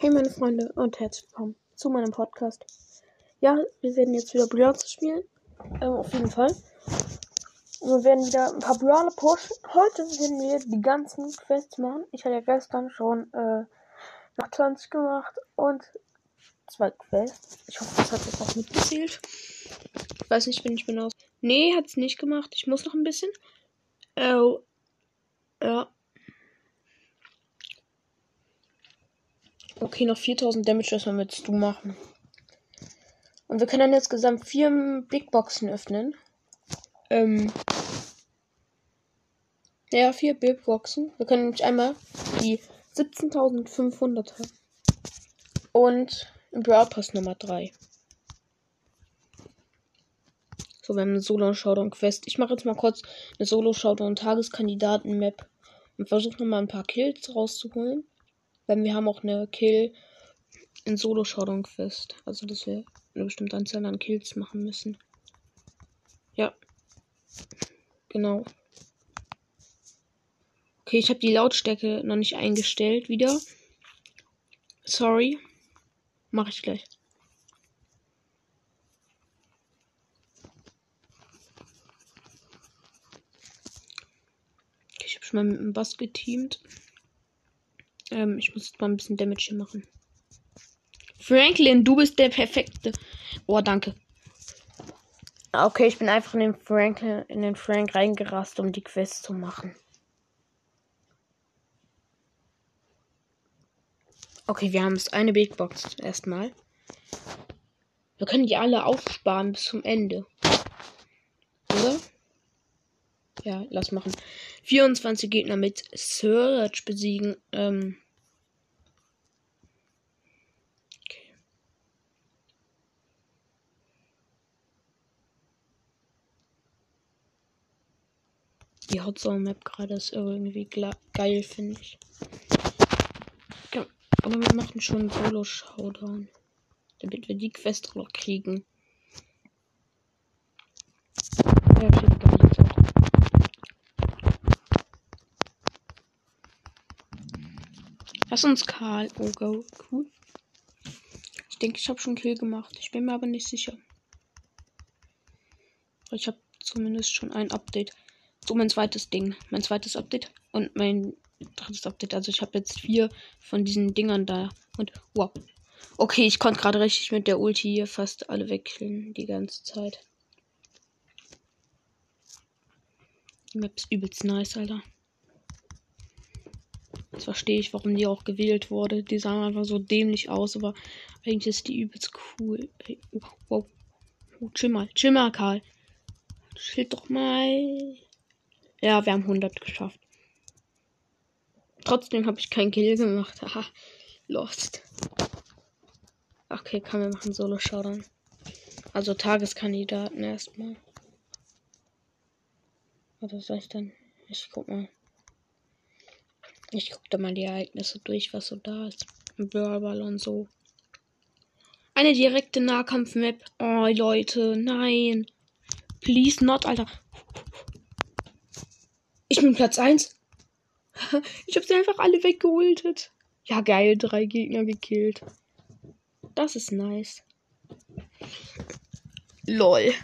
Hey meine Freunde und herzlich willkommen zu meinem Podcast. Ja, wir werden jetzt wieder Brawler spielen. Ähm, auf jeden Fall. Und wir werden wieder ein paar Brawler pushen. Heute werden wir die ganzen Quests machen. Ich hatte ja gestern schon äh, noch 20 gemacht und zwei Quests. Ich hoffe, das hat jetzt auch mitgezählt. Ich weiß nicht, wenn ich bin aus. Nee, hat es nicht gemacht. Ich muss noch ein bisschen. Oh. Ja. Okay, noch 4000 Damage, das willst du machen. Und wir können dann jetzt gesamt vier Big Boxen öffnen. Ähm. Ja, vier Big Boxen. Wir können nämlich einmal die 17.500 und im Brawl Pass Nummer 3. So, wir haben eine Solo-Showdown-Quest. Ich mache jetzt mal kurz eine Solo-Showdown-Tageskandidaten-Map und versuche nochmal ein paar Kills rauszuholen. Weil wir haben auch eine Kill in Solo Showdown Quest. Also, dass wir eine bestimmte Anzahl an Kills machen müssen. Ja. Genau. Okay, ich habe die Lautstärke noch nicht eingestellt wieder. Sorry. Mache ich gleich. Ich habe schon mal mit dem Bass geteamt. Ähm, ich muss jetzt mal ein bisschen Damage hier machen. Franklin, du bist der perfekte. Oh, danke. Okay, ich bin einfach in den Franklin, in den Frank reingerast, um die Quest zu machen. Okay, wir haben es eine Big Box erstmal. Wir können die alle aufsparen bis zum Ende. Oder? Ja, lass machen. 24 Gegner mit Search besiegen. Ähm. Die Hot Zone Map gerade ist irgendwie geil, finde ich. Ja, aber wir machen schon Solo-Showdown. Damit wir die Quest noch kriegen. Ja, steht gar nicht. Lass uns Karl. Oh, go. Cool. Ich denke, ich habe schon Kill gemacht. Ich bin mir aber nicht sicher. Ich habe zumindest schon ein Update. So, mein zweites Ding. Mein zweites Update und mein drittes Update. Also ich habe jetzt vier von diesen Dingern da. Und wow. Okay, ich konnte gerade richtig mit der Ulti hier fast alle wegkillen. Die ganze Zeit. Die Map ist übelst nice, Alter. Verstehe ich, warum die auch gewählt wurde. Die sahen einfach so dämlich aus, aber eigentlich ist die übelst cool. Oh, wow. Oh, chill mal, chill mal, Karl. Chill doch mal. Ja, wir haben 100 geschafft. Trotzdem habe ich keinen Kill gemacht. Haha, lost. Okay, kann wir machen Solo Showdown. Also Tageskandidaten erstmal. Was soll ich denn? Ich guck mal. Ich guck da mal die Ereignisse durch, was so da ist. Brawlball und so. Eine direkte Nahkampf-Map. Oh, Leute, nein. Please not, Alter. Ich bin Platz 1. ich hab sie einfach alle weggeholtet. Ja, geil, drei Gegner gekillt. Das ist nice. Lol.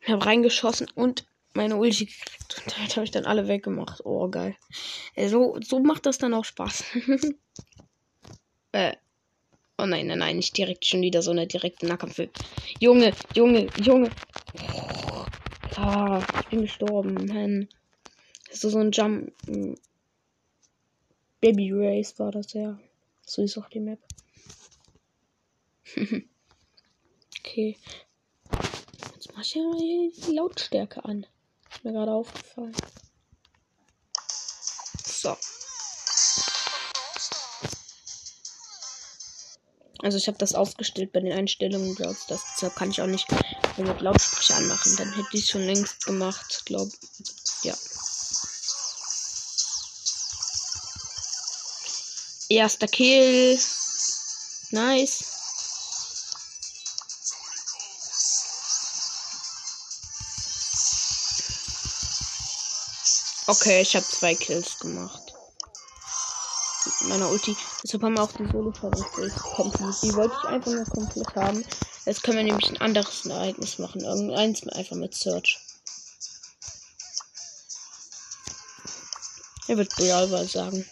Ich hab reingeschossen und meine Ulti gekriegt. Und damit habe ich dann alle weggemacht. Oh, geil. Äh, so, macht das dann auch Spaß. äh. Oh nein, nein, nein, nicht direkt schon wieder so eine direkte Nahkampf. Junge, Junge, Junge. Oh, ah, ich bin gestorben, man. Das ist so ein Jump. Hm. Baby Race war das ja. So ist auch die Map. okay. Jetzt mach ich ja die Lautstärke an. Ist mir gerade aufgefallen. So. Also ich habe das ausgestellt bei den Einstellungen, glaubst das. Kann ich auch nicht mit Lautsprecher anmachen. Dann hätte ich schon längst gemacht, glaub. Ja. Erster Kill. Nice. Okay, ich habe zwei Kills gemacht. meiner Ulti. Deshalb haben wir auch die solo komplett. Die wollte ich einfach nur komplett haben. Jetzt können wir nämlich ein anderes Ereignis machen. Irgendeins einfach mit Search. Er wird Brawlball sagen.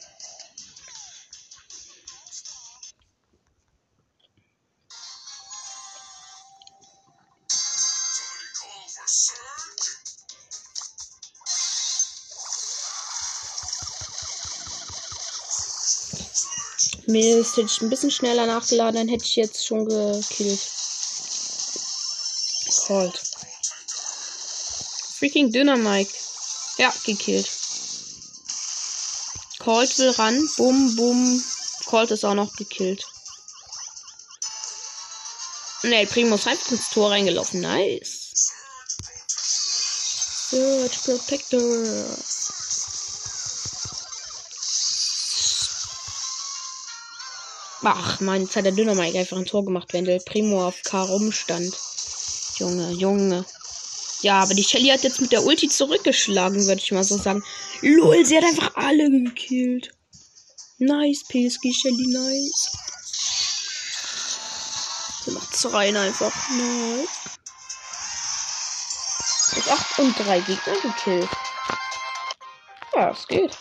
Mir ist jetzt ein bisschen schneller nachgeladen, dann hätte ich jetzt schon gekillt. Cold. Freaking Dynamite. Ja, gekillt. Colt will ran. Bum, bum. Colt ist auch noch gekillt. Ne, Primo ist einfach ins Tor reingelaufen. Nice. Search Protector. Ach, mein, jetzt hat der Dynamite einfach ein Tor gemacht, wenn der Primo auf K rumstand. Junge, Junge. Ja, aber die Shelly hat jetzt mit der Ulti zurückgeschlagen, würde ich mal so sagen. Lol, sie hat einfach alle gekillt. Nice, PSG Shelly, nice. Sie macht's rein einfach. Nice. Jetzt 8 und 3 Gegner gekillt. Ja, es geht.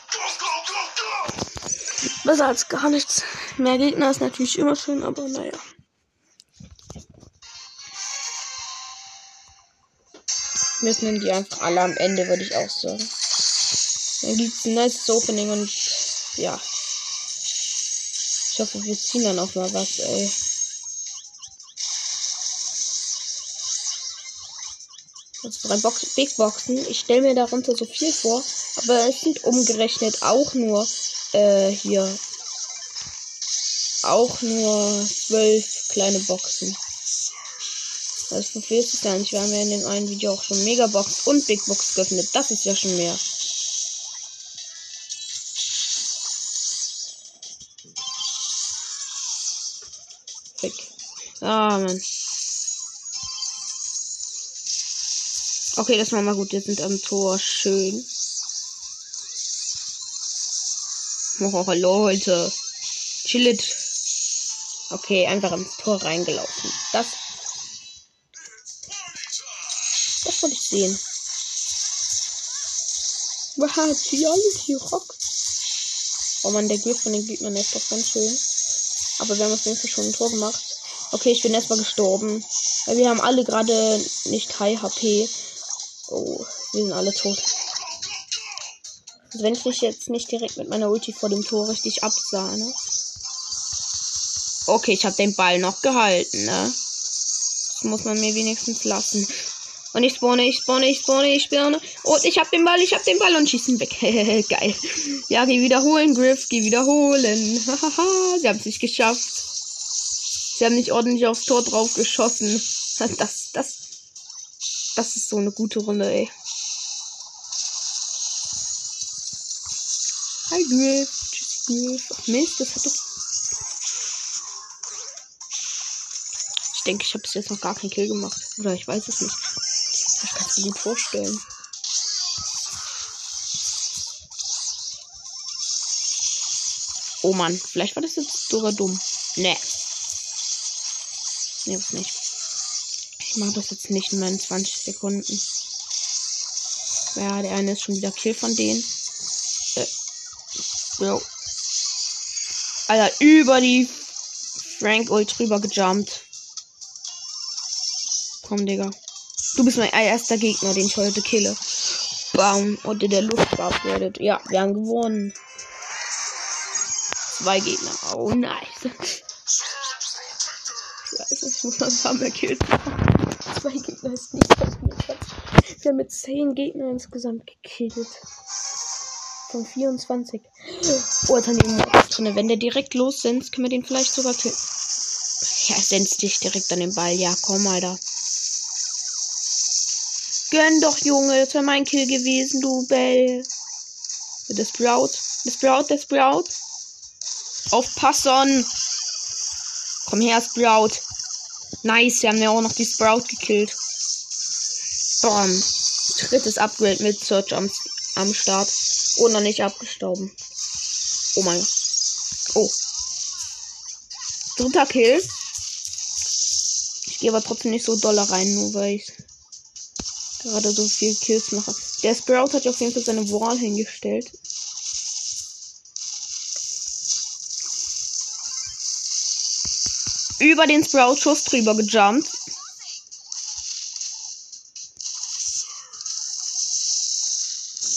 Besser als gar nichts. Mehr Gegner ist natürlich immer schön, aber naja. Müssen die einfach alle am Ende, würde ich auch sagen. Dann gibt es ein nice Opening und ja. Ich hoffe, wir ziehen dann auch mal was, ey. Also drei Box Big Boxen. Ich stelle mir darunter so viel vor, aber es sind umgerechnet auch nur äh, hier auch nur zwölf kleine Boxen. Also so viel ist es gar nicht. Wir haben ja in dem einen Video auch schon Megabox und Big Box geöffnet. Das ist ja schon mehr. Ah, Mann. Okay, das machen wir gut. Wir sind am Tor. Schön. Oh, Leute. Chillit. Okay, einfach ins Tor reingelaufen. Das. Das wollte ich sehen. Reality Rock. Oh man, der Griff von den Gegnern ist doch ganz schön. Aber wir haben auf jeden Fall schon ein Tor gemacht. Okay, ich bin erstmal gestorben. Weil wir haben alle gerade nicht High HP. Oh, wir sind alle tot. Also wenn ich mich jetzt nicht direkt mit meiner Ulti vor dem Tor richtig absah, ne? Okay, ich habe den Ball noch gehalten, ne? Das muss man mir wenigstens lassen. Und ich spawne, ich spawne, ich spawne, ich spawne. Und ich hab den Ball, ich hab den Ball und schießen weg. Geil. Ja, geh wiederholen, Griff, geh wiederholen. Hahaha, sie haben es nicht geschafft. Sie haben nicht ordentlich aufs Tor drauf geschossen. Das, das, das ist so eine gute Runde, ey. Hi Griff. Tschüss Griff. Ach Mist, das hat doch. Ich denke, ich habe bis jetzt noch gar keinen Kill gemacht. Oder ich weiß es nicht. Das kannst du gut vorstellen. Oh Mann, vielleicht war das jetzt sogar dumm. Nee. Nee, was nicht. Mache das jetzt nicht in meinen 20 Sekunden. Ja, der eine ist schon wieder Kill von denen. Jo. Alter, über die Frank Ult drüber gejumpt. Komm, Digga. Du bist mein erster Gegner, den ich heute kille. Bam. Und in der Luft upgradet. Ja, wir haben gewonnen. Zwei Gegner. Oh, nice. Scheiße, ich muss mal ein paar mehr Kills machen. Zwei Gegner ist nicht Wir haben mit zehn Gegnern insgesamt gekillt von 24. Oh, haben die Mortis drin. Wenn der direkt los sind, können wir den vielleicht sogar killen. Ja, senzt dich direkt an den Ball. Ja, komm, Alter. Gönn doch, Junge. Das wäre mein Kill gewesen, du Bell. Das Sprout. Das Sprout, das Sprout. Aufpassen. Komm her, Sprout. Nice, wir haben ja auch noch die Sprout gekillt. Bam. Drittes Upgrade mit Search am, am Start. Und noch nicht abgestorben. Oh mein Gott. Oh. Dritter Kill. Ich gehe aber trotzdem nicht so doll rein, nur weil ich gerade so viel Kills mache. Der Sprout hat ja auf jeden Fall seine Wall hingestellt. Über den Sprout-Schuss drüber gejumpt.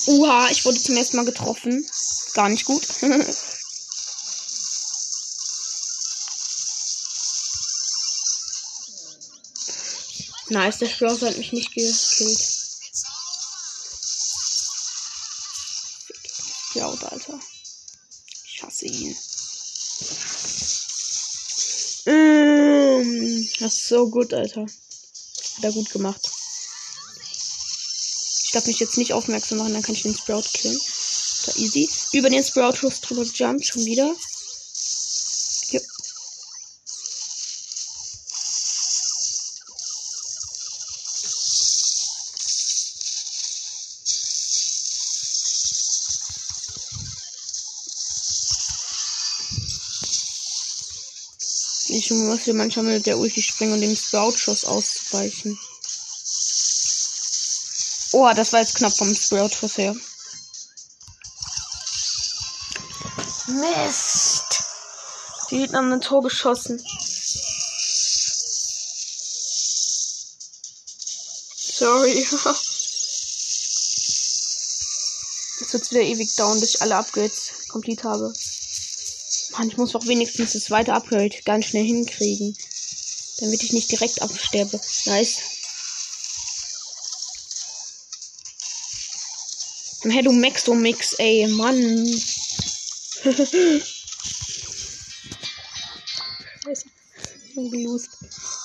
Uha, ich wurde zum ersten Mal getroffen. Gar nicht gut. nice, der Sprout hat mich nicht gekillt. Ist so gut, Alter. Hat er gut gemacht. Ich darf mich jetzt nicht aufmerksam machen, dann kann ich den Sprout killen. Da easy. Über den Sprout-Schuss drüber jumpt schon wieder. Muss hier manchmal mit der Ulti springen und dem Sprout-Schuss auszuweichen. Oh, das war jetzt knapp vom Sprout-Schuss her. Mist! Die Gegner haben ein Tor geschossen. Sorry. Jetzt wird wieder ewig dauern, bis ich alle Upgrades komplett habe. Mann, ich muss doch wenigstens das zweite Upgrade ganz schnell hinkriegen. Damit ich nicht direkt absterbe. Nice. Hey, du Maxo Mix, ey, Mann. Scheiße.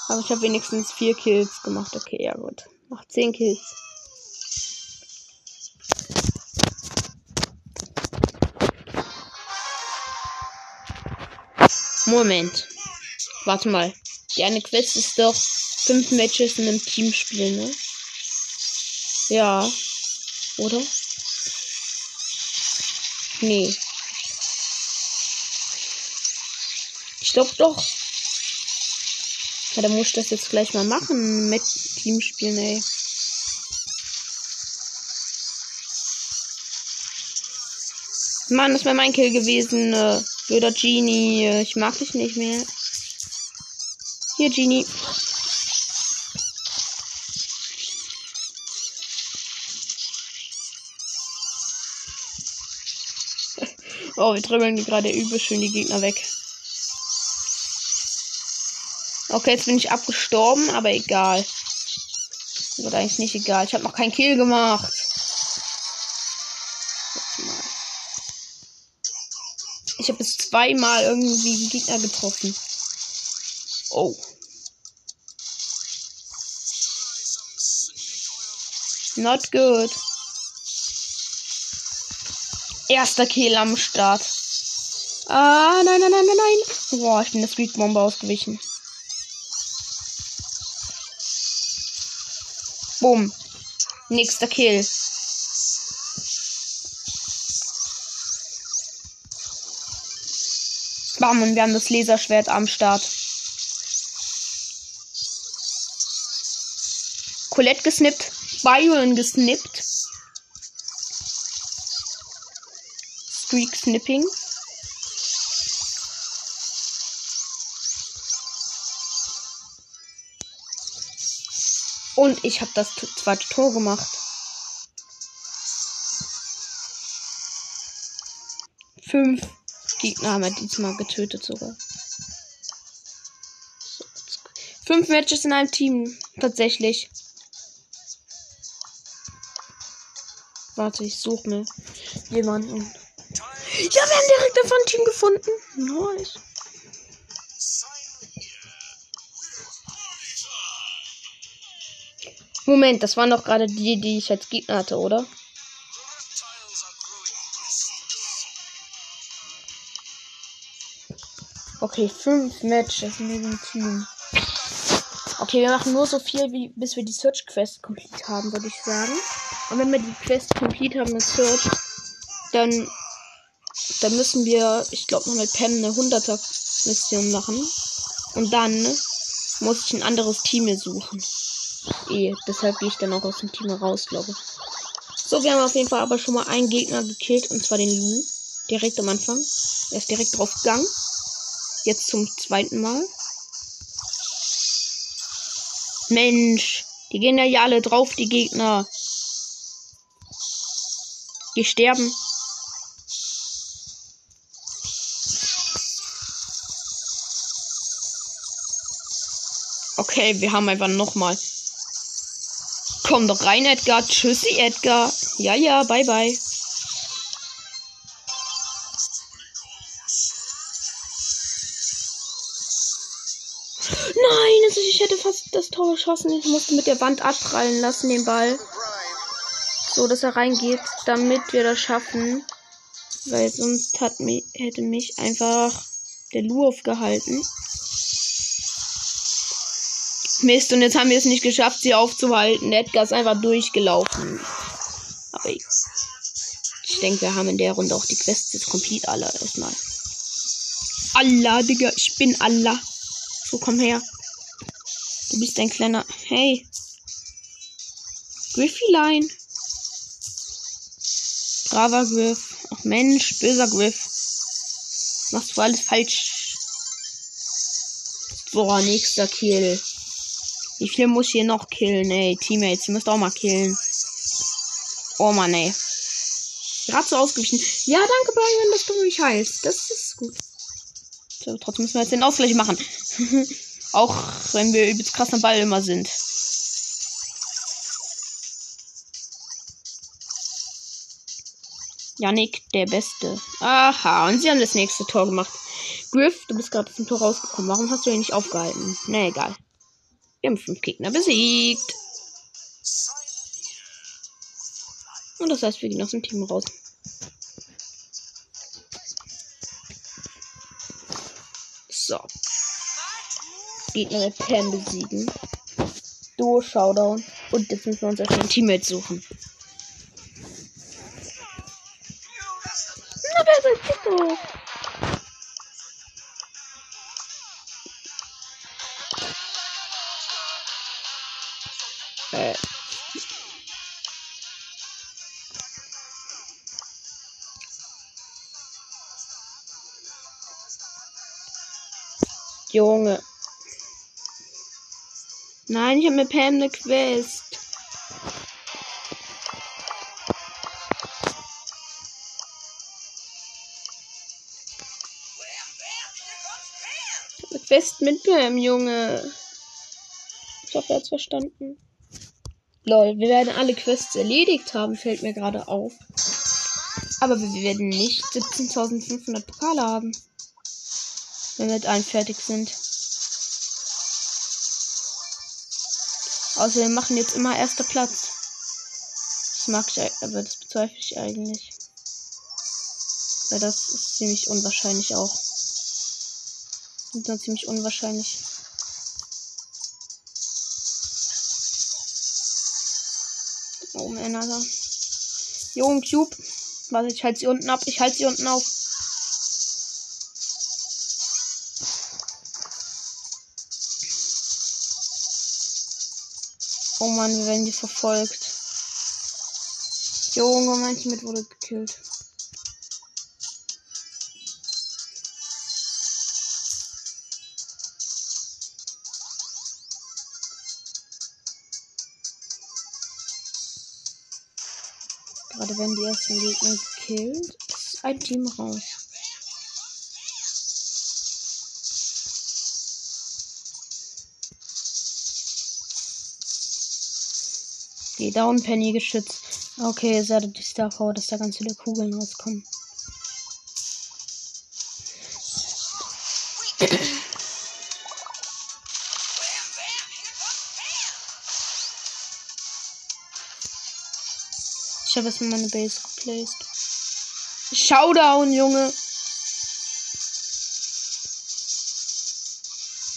Aber ich habe wenigstens vier Kills gemacht. Okay, ja gut. Mach zehn Kills. Moment. Warte mal. Die eine Quest ist doch fünf Matches in einem Team spielen, ne? Ja. Oder? Nee. Ich glaube doch. Ja, dann muss ich das jetzt gleich mal machen mit Team spielen, ey. Mann, das wäre mein Kill gewesen. Äh, blöder Genie. Ich mag dich nicht mehr. Hier, Genie. oh, wir dribbeln gerade übel schön die Gegner weg. Okay, jetzt bin ich abgestorben, aber egal. Wird eigentlich nicht egal. Ich habe noch keinen Kill gemacht. Zweimal irgendwie die Gegner getroffen. Oh. Not good. Erster Kill am Start. Ah, nein, nein, nein, nein, nein. Boah, ich bin der Street Bomber ausgewichen. Boom. Nächster Kill. Bam, und wir haben das Laserschwert am Start. Colette gesnippt. Byron gesnippt. Streak Snipping. Und ich habe das zweite Tor gemacht. Fünf Gegner haben wir diesmal getötet sogar. So, fünf Matches in einem Team. Tatsächlich. Warte, ich suche mir jemanden. Ja, wir haben direkt davon ein Team gefunden. Nice. Moment, das waren doch gerade die, die ich als Gegner hatte, oder? Okay, fünf Matches in diesem Team. Okay, wir machen nur so viel, wie, bis wir die Search Quest komplett haben, würde ich sagen. Und wenn wir die Quest komplett haben mit Search, dann dann müssen wir, ich glaube, noch mit Pam eine 100er Mission machen. Und dann muss ich ein anderes Team mir suchen. Eh, deshalb gehe ich dann auch aus dem Team raus, glaube ich. So, wir haben auf jeden Fall aber schon mal einen Gegner gekillt, und zwar den Lu. Direkt am Anfang. Er ist direkt drauf gegangen. Jetzt zum zweiten Mal. Mensch, die gehen ja alle drauf, die Gegner. Die sterben. Okay, wir haben einfach nochmal. Komm doch rein, Edgar. Tschüssi, Edgar. Ja, ja, bye, bye. Hätte fast das Tor geschossen. Ich musste mit der Wand abprallen lassen, den Ball. So, dass er reingeht, damit wir das schaffen. Weil sonst hat mich, hätte mich einfach der Lu aufgehalten. Mist, und jetzt haben wir es nicht geschafft, sie aufzuhalten. Edgar ist einfach durchgelaufen. Aber ich, ich denke, wir haben in der Runde auch die Quests jetzt komplett alle erstmal. Allah, Digga, ich bin Allah. So, komm her. Du bist ein kleiner. Hey. Griffylein. Braver Griff. Ach Mensch, böser Griff. Machst du alles falsch. Boah, nächster Kill. Wie viel muss ich hier noch killen, ey? Teammates, ihr müsst auch mal killen. Oh Mann, ey. Gerade so ausgewichen. Ja, danke, Brian, dass du mich heilst. Das ist gut. So, trotzdem müssen wir jetzt den Ausgleich machen. auch wenn wir übelst krass am Ball immer sind. Yannick, der Beste. Aha, und sie haben das nächste Tor gemacht. Griff, du bist gerade zum Tor rausgekommen. Warum hast du ihn nicht aufgehalten? Na egal. Wir haben fünf Gegner besiegt. Und das heißt, wir gehen aus dem Team raus. So. Gegner mit Pam besiegen. Duo Showdown. Und jetzt müssen wir uns erstmal ein Teammate suchen. Mit Pam eine Quest. Eine Quest mit Pam, Junge. Ich hoffe, er hat's verstanden. Lol, wir werden alle Quests erledigt haben, fällt mir gerade auf. Aber wir werden nicht 17.500 Pokale haben. Wenn wir mit allen fertig sind. Außerdem machen jetzt immer erster Platz. Das mag ich, aber das bezweifle ich eigentlich. Weil das ist ziemlich unwahrscheinlich auch. Und dann ziemlich unwahrscheinlich. Oh man, Alter. Jungen Cube. Warte, ich halte sie unten ab. Ich halte sie unten auf. Oh Mann, wir werden hier verfolgt. Junge, mein Team wurde gekillt. Gerade werden die ersten Gegner gekillt. Ist ein Team raus. Die Down Penny geschützt. Okay, ihr seid die Star dass da ganz viele Kugeln rauskommen. Ich habe erstmal meine Base geplaced. Showdown, Junge.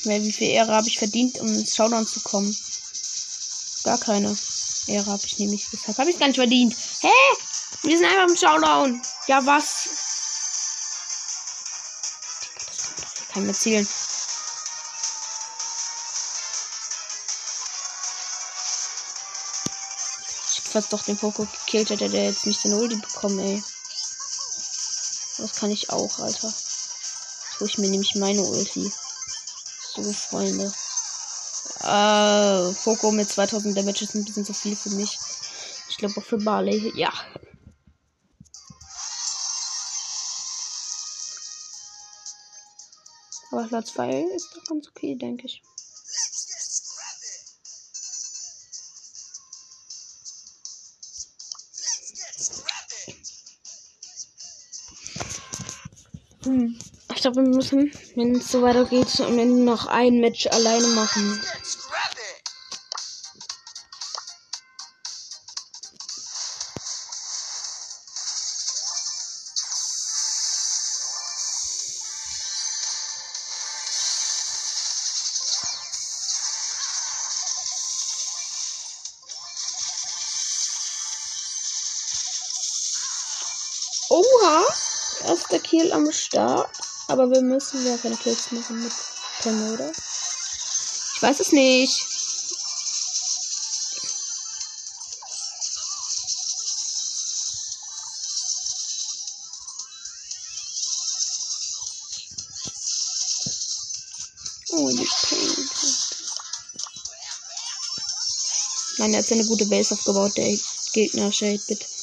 Wie viel Ehre habe ich verdient, um ins Showdown zu kommen? Gar keine Ehre habe ich nämlich. Deshalb habe ich gar nicht verdient. Hä? Wir sind einfach im Showdown. Ja, was? Kann mehr zielen. Ich fast doch den Poco gekillt, hätte der jetzt nicht den Ulti bekommen, ey. Das kann ich auch, Alter. Jetzt hole ich mir nämlich meine Ulti. So, Freunde. Äh, Poco mit 2000 Damage ist ein bisschen zu viel für mich. Ich glaube auch für Barley. Ja. Aber Platz 2 ist doch ganz okay, denke ich. Hm. Ich glaube, wir müssen, wenn es so weitergeht, am Ende noch ein Match alleine machen. Kill am Start. Aber wir müssen ja keine Kills machen mit Pam, oder? Ich weiß es nicht. Oh, die Pain. Nein, er hat eine gute Base aufgebaut, der Gegner Shade, bitte.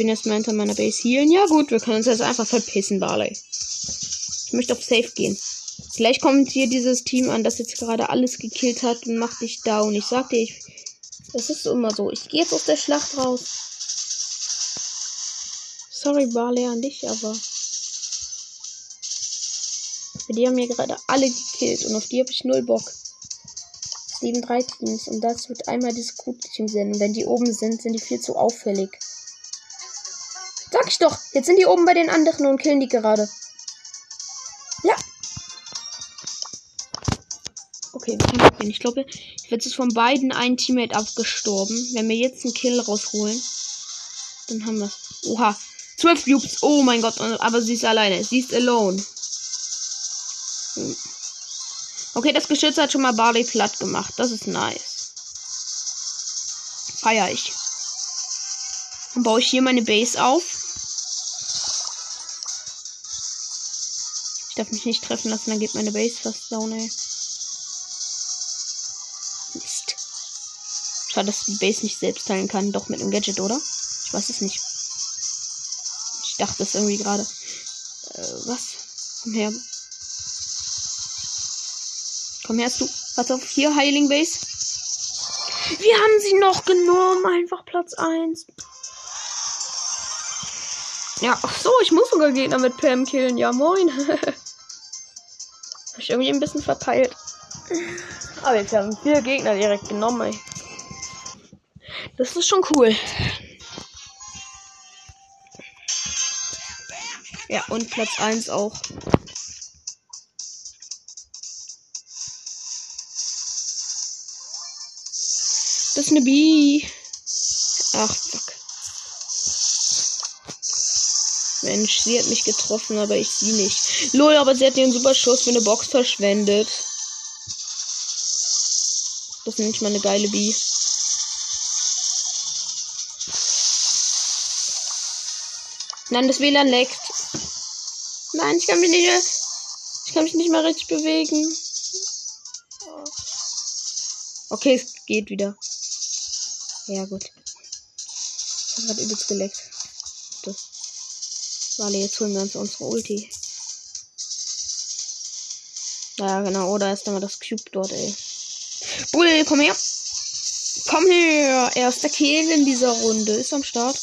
Ich bin erstmal hinter meiner Base healen. Ja gut, wir können uns jetzt einfach verpissen, Barley. Ich möchte auf Safe gehen. Vielleicht kommt hier dieses Team an, das jetzt gerade alles gekillt hat und macht dich down. Ich sag dir, ich, das ist immer so. Ich gehe jetzt aus der Schlacht raus. Sorry, Barley, an dich, aber. Die haben mir gerade alle gekillt und auf die habe ich null Bock. Es leben drei Teams und das wird einmal dieses Code-Team sein. Und wenn die oben sind, sind die viel zu auffällig. Sag ich doch, jetzt sind die oben bei den anderen und killen die gerade. Ja. Okay, wir können gehen. Ich glaube, jetzt von beiden ein Teammate abgestorben. Wenn wir jetzt einen Kill rausholen, dann haben wir Oha. Zwölf Cubes. Oh mein Gott. Aber sie ist alleine. Sie ist alone. Hm. Okay, das Geschütz hat schon mal Barley platt gemacht. Das ist nice. Feier ich. Dann baue ich hier meine Base auf. Darf mich nicht treffen lassen, dann geht meine Base fast down, ey. Mist. Schade, dass die Base nicht selbst teilen kann. Doch mit einem Gadget, oder? Ich weiß es nicht. Ich dachte es irgendwie gerade. Äh, was? Komm her. Komm her, du. Pass auf, hier, Healing Base. Wir haben sie noch genommen. Einfach Platz 1. Ja, ach so, ich muss sogar Gegner mit Pam killen. Ja, moin. Irgendwie ein bisschen verpeilt. Aber jetzt haben vier Gegner direkt genommen, ey. Das ist schon cool. Ja, und Platz 1 auch. Das ist eine B. Ach, Mensch, sie hat mich getroffen, aber ich sie nicht. Lol, aber sie hat den Superschuss für eine Box verschwendet. Das ist nicht mal eine geile B. Nein, das WLAN leckt. Nein, ich kann mich nicht ich kann mich nicht mehr richtig bewegen. Okay, es geht wieder. Ja, gut. Das hat übelst geleckt. Das. Warte, jetzt holen wir uns unsere Ulti. Ja, genau. Oder ist dann mal das Cube dort, ey. Bull, komm her. Komm her. Erster Kill in dieser Runde. Ist am Start.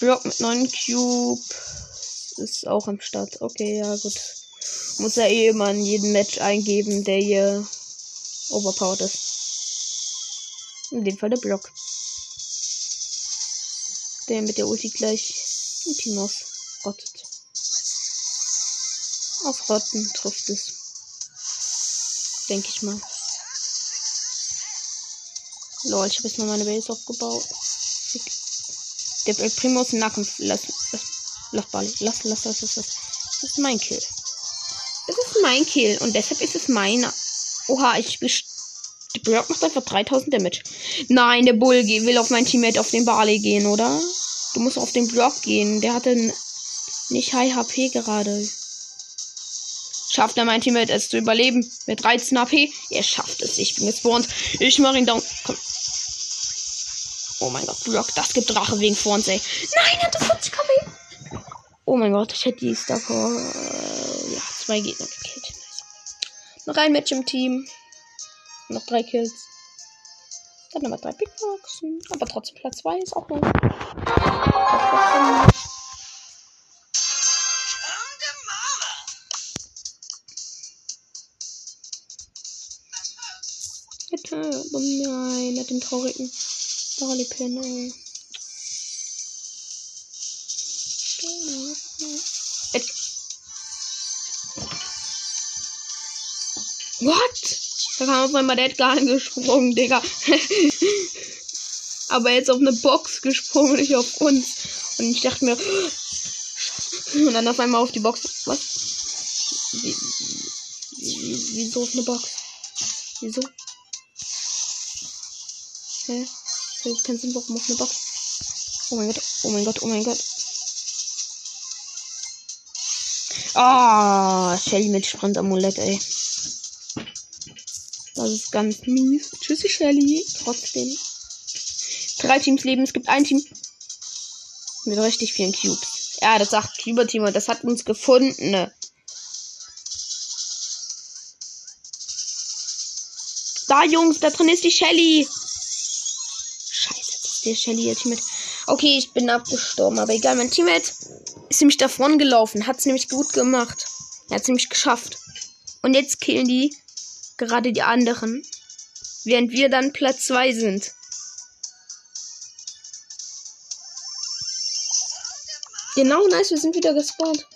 Block mit 9 Cube. Ist auch am Start. Okay, ja, gut. Muss ja eh immer in jedem Match eingeben, der hier overpowered ist. In dem Fall der Block. Der mit der Ulti gleich ein Team ausrottet. Ausrotten trifft es. Denke ich mal. Lol, ich habe jetzt mal meine Base aufgebaut. Der El Primo aus dem Nacken lassen. Lass Barley. Lass, lass, lass, lass, lass. Das ist mein Kill. Das ist mein Kill. Und deshalb ist es meiner. Oha, ich Die Brock macht einfach 3000 Damage. Nein, der Bull will auf mein Teammate auf den Barley gehen, oder? Du musst auf den Block gehen. Der hatte nicht High HP gerade. Schafft er mein Teammate es zu überleben? Mit 13 HP? Er schafft es. Ich bin gespawnt. Ich mach ihn down. Komm. Oh mein Gott, Block. Das gibt Drache wegen Forns, ey. Nein, er hatte 40 KP. Oh mein Gott, ich hätte die davor. Ja, zwei Gegner gekillt. Noch ein Match im Team. Noch drei Kills. Dann nochmal drei Big Boxen. Aber trotzdem Platz 2 ist auch noch. Bitte. Oh nein, hat den traurigen Barley Pin. What? Da kam auf einmal der Edgar angesprungen, Digga. Aber jetzt auf eine Box gesprungen, nicht auf uns. Und ich dachte mir, und dann auf einmal auf die Box. Was? Wie, wie, wieso auf eine Box? Wieso? Hä? Ich habe keinen Sinn, warum auf eine Box? Oh mein Gott, oh mein Gott, oh mein Gott. Ah, oh, Shelly mit Sprint-Amulett, ey. Das ist ganz mies. Tschüssi, Shelly. Trotzdem. Drei Teams leben. Es gibt ein Team mit richtig vielen Cubes. Ja, das sagt Cuber-Team und das hat uns gefunden. Da, Jungs, da drin ist die Shelly. Scheiße, das ist der Shelly, ihr Teammate. Okay, ich bin abgestorben, aber egal. Mein Teammate ist nämlich davon gelaufen. Hat es nämlich gut gemacht. Er hat es nämlich geschafft. Und jetzt killen die gerade die anderen. Während wir dann Platz 2 sind. Genau, nice, wir sind wieder gespawnt.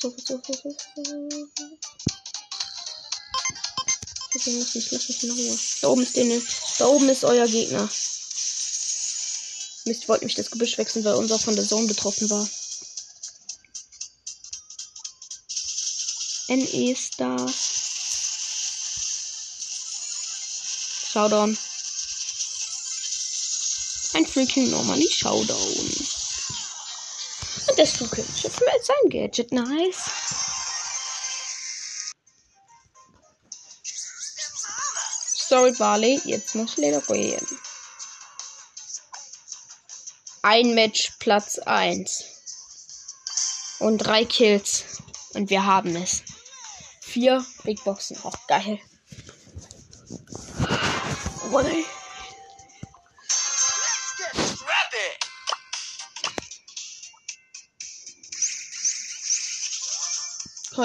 So, so, so, so, so. Okay, lass mich, lass mich in Ruhe. Da oben ist den, da oben ist euer Gegner. Mist, ich wollte nämlich das Gebüsch wechseln, weil unser von der Zone betroffen war. NE Stars. Showdown. Ein freaking normally Showdown. Und das zukünftige mit sein Gadget. Nice. Sorry, Barley. Jetzt muss Leder gehen. Ein Match, Platz 1. Und drei Kills. Und wir haben es vier Big Boxen. Auch geil. Oh, nee.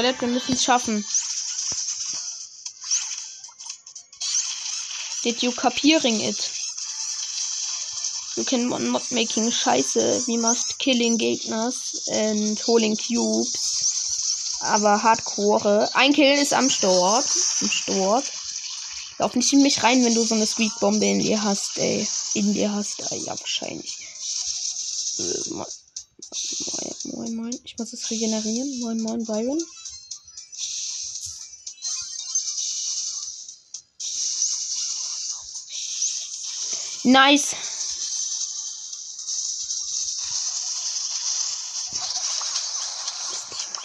Toilette, wir müssen es schaffen. Did you capiering it? You can not making Scheiße. We must killing Gegners and holding cubes. Aber Hardcore. Ein Kill ist am Stort. Am Stort. Lauf nicht in mich rein, wenn du so eine Sweet Bombe in dir hast, ey. In dir hast. Äh, ja, wahrscheinlich. Äh, moin, moin, moin. Ich muss es regenerieren. Moin, moin, Byron. Nice.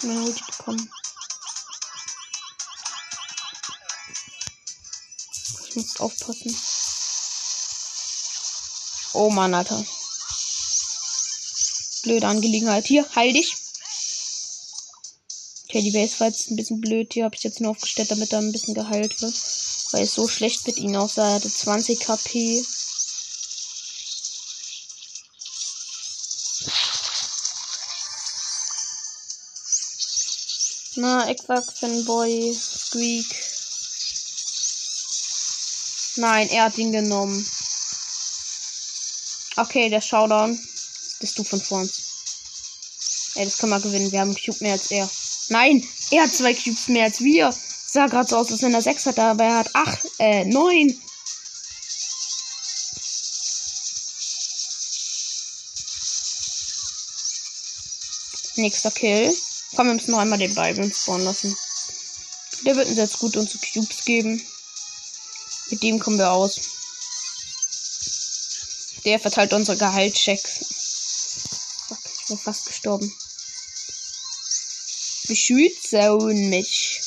Meine Ulti bekommen. Ich muss aufpassen. Oh Mann, Alter. Blöde Angelegenheit. Hier, heil dich. Okay, die Base war jetzt ein bisschen blöd. Hier habe ich jetzt nur aufgestellt, damit er ein bisschen geheilt wird. Weil es so schlecht mit ihm aussah. Er hatte 20 KP. Na, Equax, Fanboy, Squeak. Nein, er hat ihn genommen. Okay, der Showdown. Bist du von vor uns. Ey, das können wir gewinnen. Wir haben einen Cube mehr als er. Nein, er hat zwei Cubes mehr als wir. Sah gerade so aus, als wenn er sechs hat, aber er hat acht, äh, neun. Nächster Kill. Komm, wir müssen noch einmal den Byron spawnen lassen. Der wird uns jetzt gut unsere Cubes geben. Mit dem kommen wir aus. Der verteilt unsere Gehaltschecks. Ich bin fast gestorben. Beschützen mich.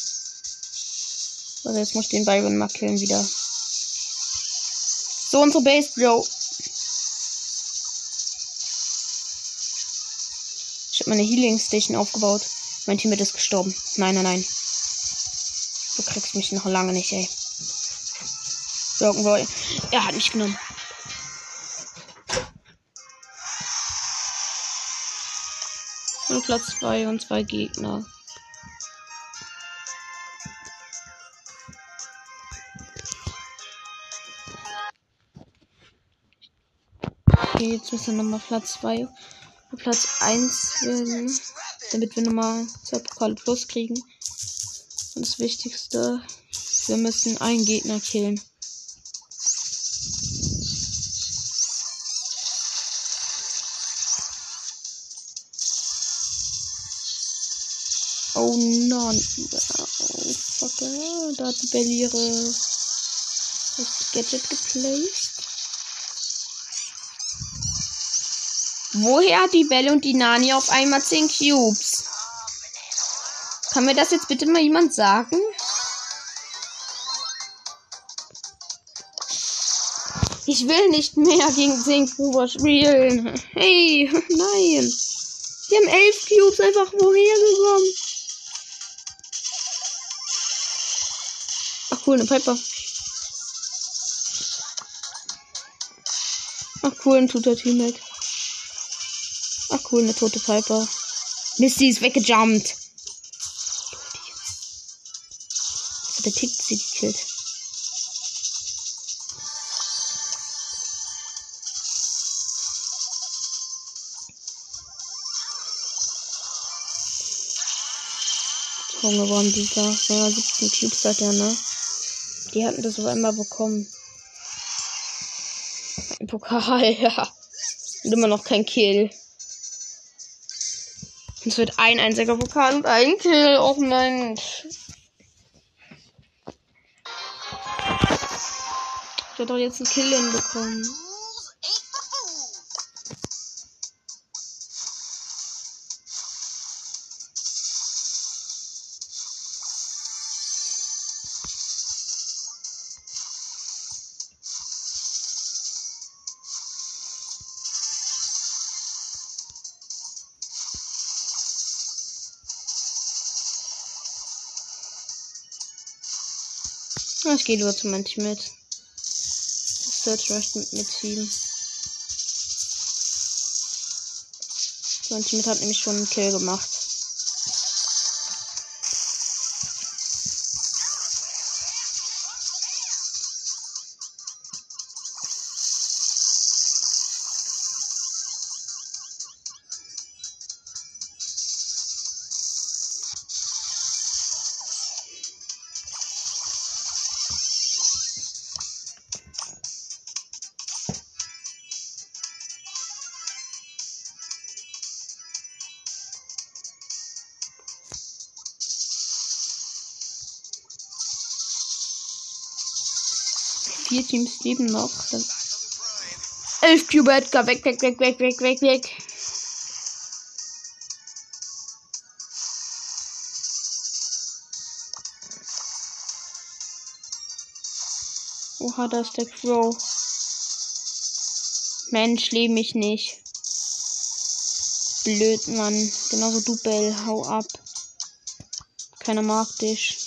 Also jetzt muss ich den Byron mal killen wieder. So, unsere Base, Bro. Ich habe meine Healing Station aufgebaut. Mein Teammate ist gestorben. Nein, nein, nein. Du kriegst mich noch lange nicht, ey. Rock'n'Roll. Er hat mich genommen. Und Platz 2 und zwei Gegner. Okay, jetzt müssen wir nochmal Platz 2 und Platz 1 werden, damit wir nochmal zwei Pokale plus kriegen. Und das Wichtigste, wir müssen einen Gegner killen. Oh nein. Oh, fuck. Da hat die Belly ihre das Gadget geplaced. Woher hat die Belle und die Nani auf einmal 10 Cubes? Kann mir das jetzt bitte mal jemand sagen? Ich will nicht mehr gegen 10 Gruber spielen. Hey, nein. Die haben 11 Cubes einfach woher gekommen. Ach cool, eine Piper. Ach cool, ein toter Teammate. Ach cool, eine tote Piper. Misty ist weggejumpt. Der tickt sie gekillt. Junge, waren die da? Ja, 17 Cubes hat er, ne? Die hatten das auf einmal bekommen. Ein Pokal, ja. Und immer noch kein Kill. Es wird ein einziger Pokal und ein Kill. Oh Mensch. Ich werde doch jetzt einen Kill hinbekommen. Lieber zu meinem Team mit. Search Rush mit, mit Team. Mein Team hat nämlich schon einen Kill gemacht. Vier Teams leben noch. Elf Cube Edgar. Weg, weg, weg, weg, weg, weg, weg. Oha, da ist der Crow. Mensch, lebe mich nicht. Blöd, Mann. Genauso du, Bell. Hau ab. Keiner mag dich.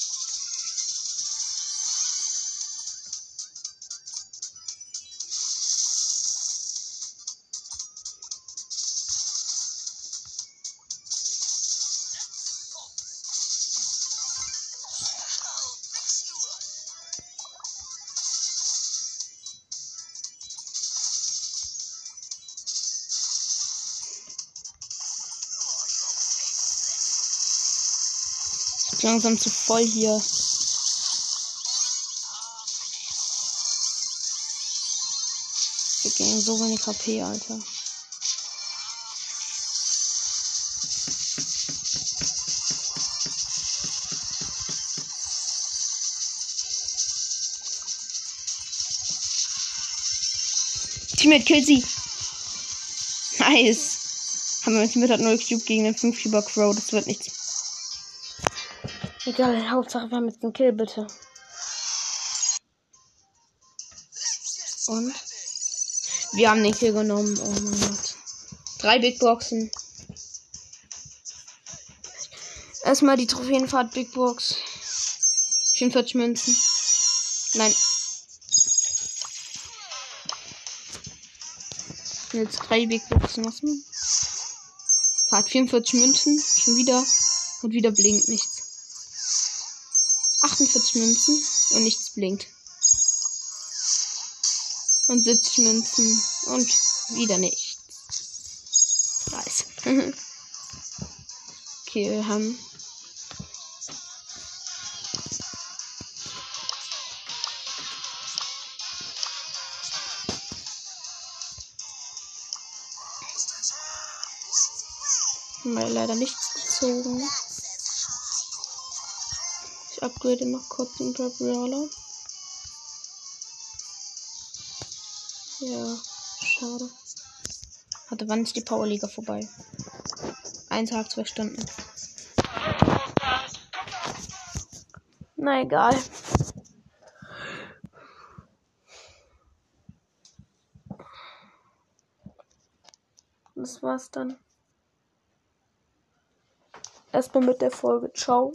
langsam zu voll hier. Wir gehen so wenig HP, Alter. Teammate killt sie. Nice. Haben wir mit Teammate hat 0 Cube gegen den 5 Cuber Crow. Das wird nichts. Egal, Hauptsache wir haben jetzt einen Kill, bitte. Und? Wir haben den Kill genommen. Oh mein Gott. Drei Big Boxen. Erstmal die Trophäenfahrt Big Box. 44 Münzen. Nein. Jetzt drei Big Boxen lassen. Fahrt 44 Münzen. Schon wieder. Und wieder blinkt nichts. 48 Münzen. Und nichts blinkt. Und 70 Münzen. Und wieder nichts. Nice. okay, wir haben leider nichts gezogen. Upgrade noch kurz den Brawler. Ja, schade. Hatte wann ist die Powerliga vorbei? Ein Tag, zwei Stunden. Na egal. Das war's dann. Erstmal mit der Folge. Ciao.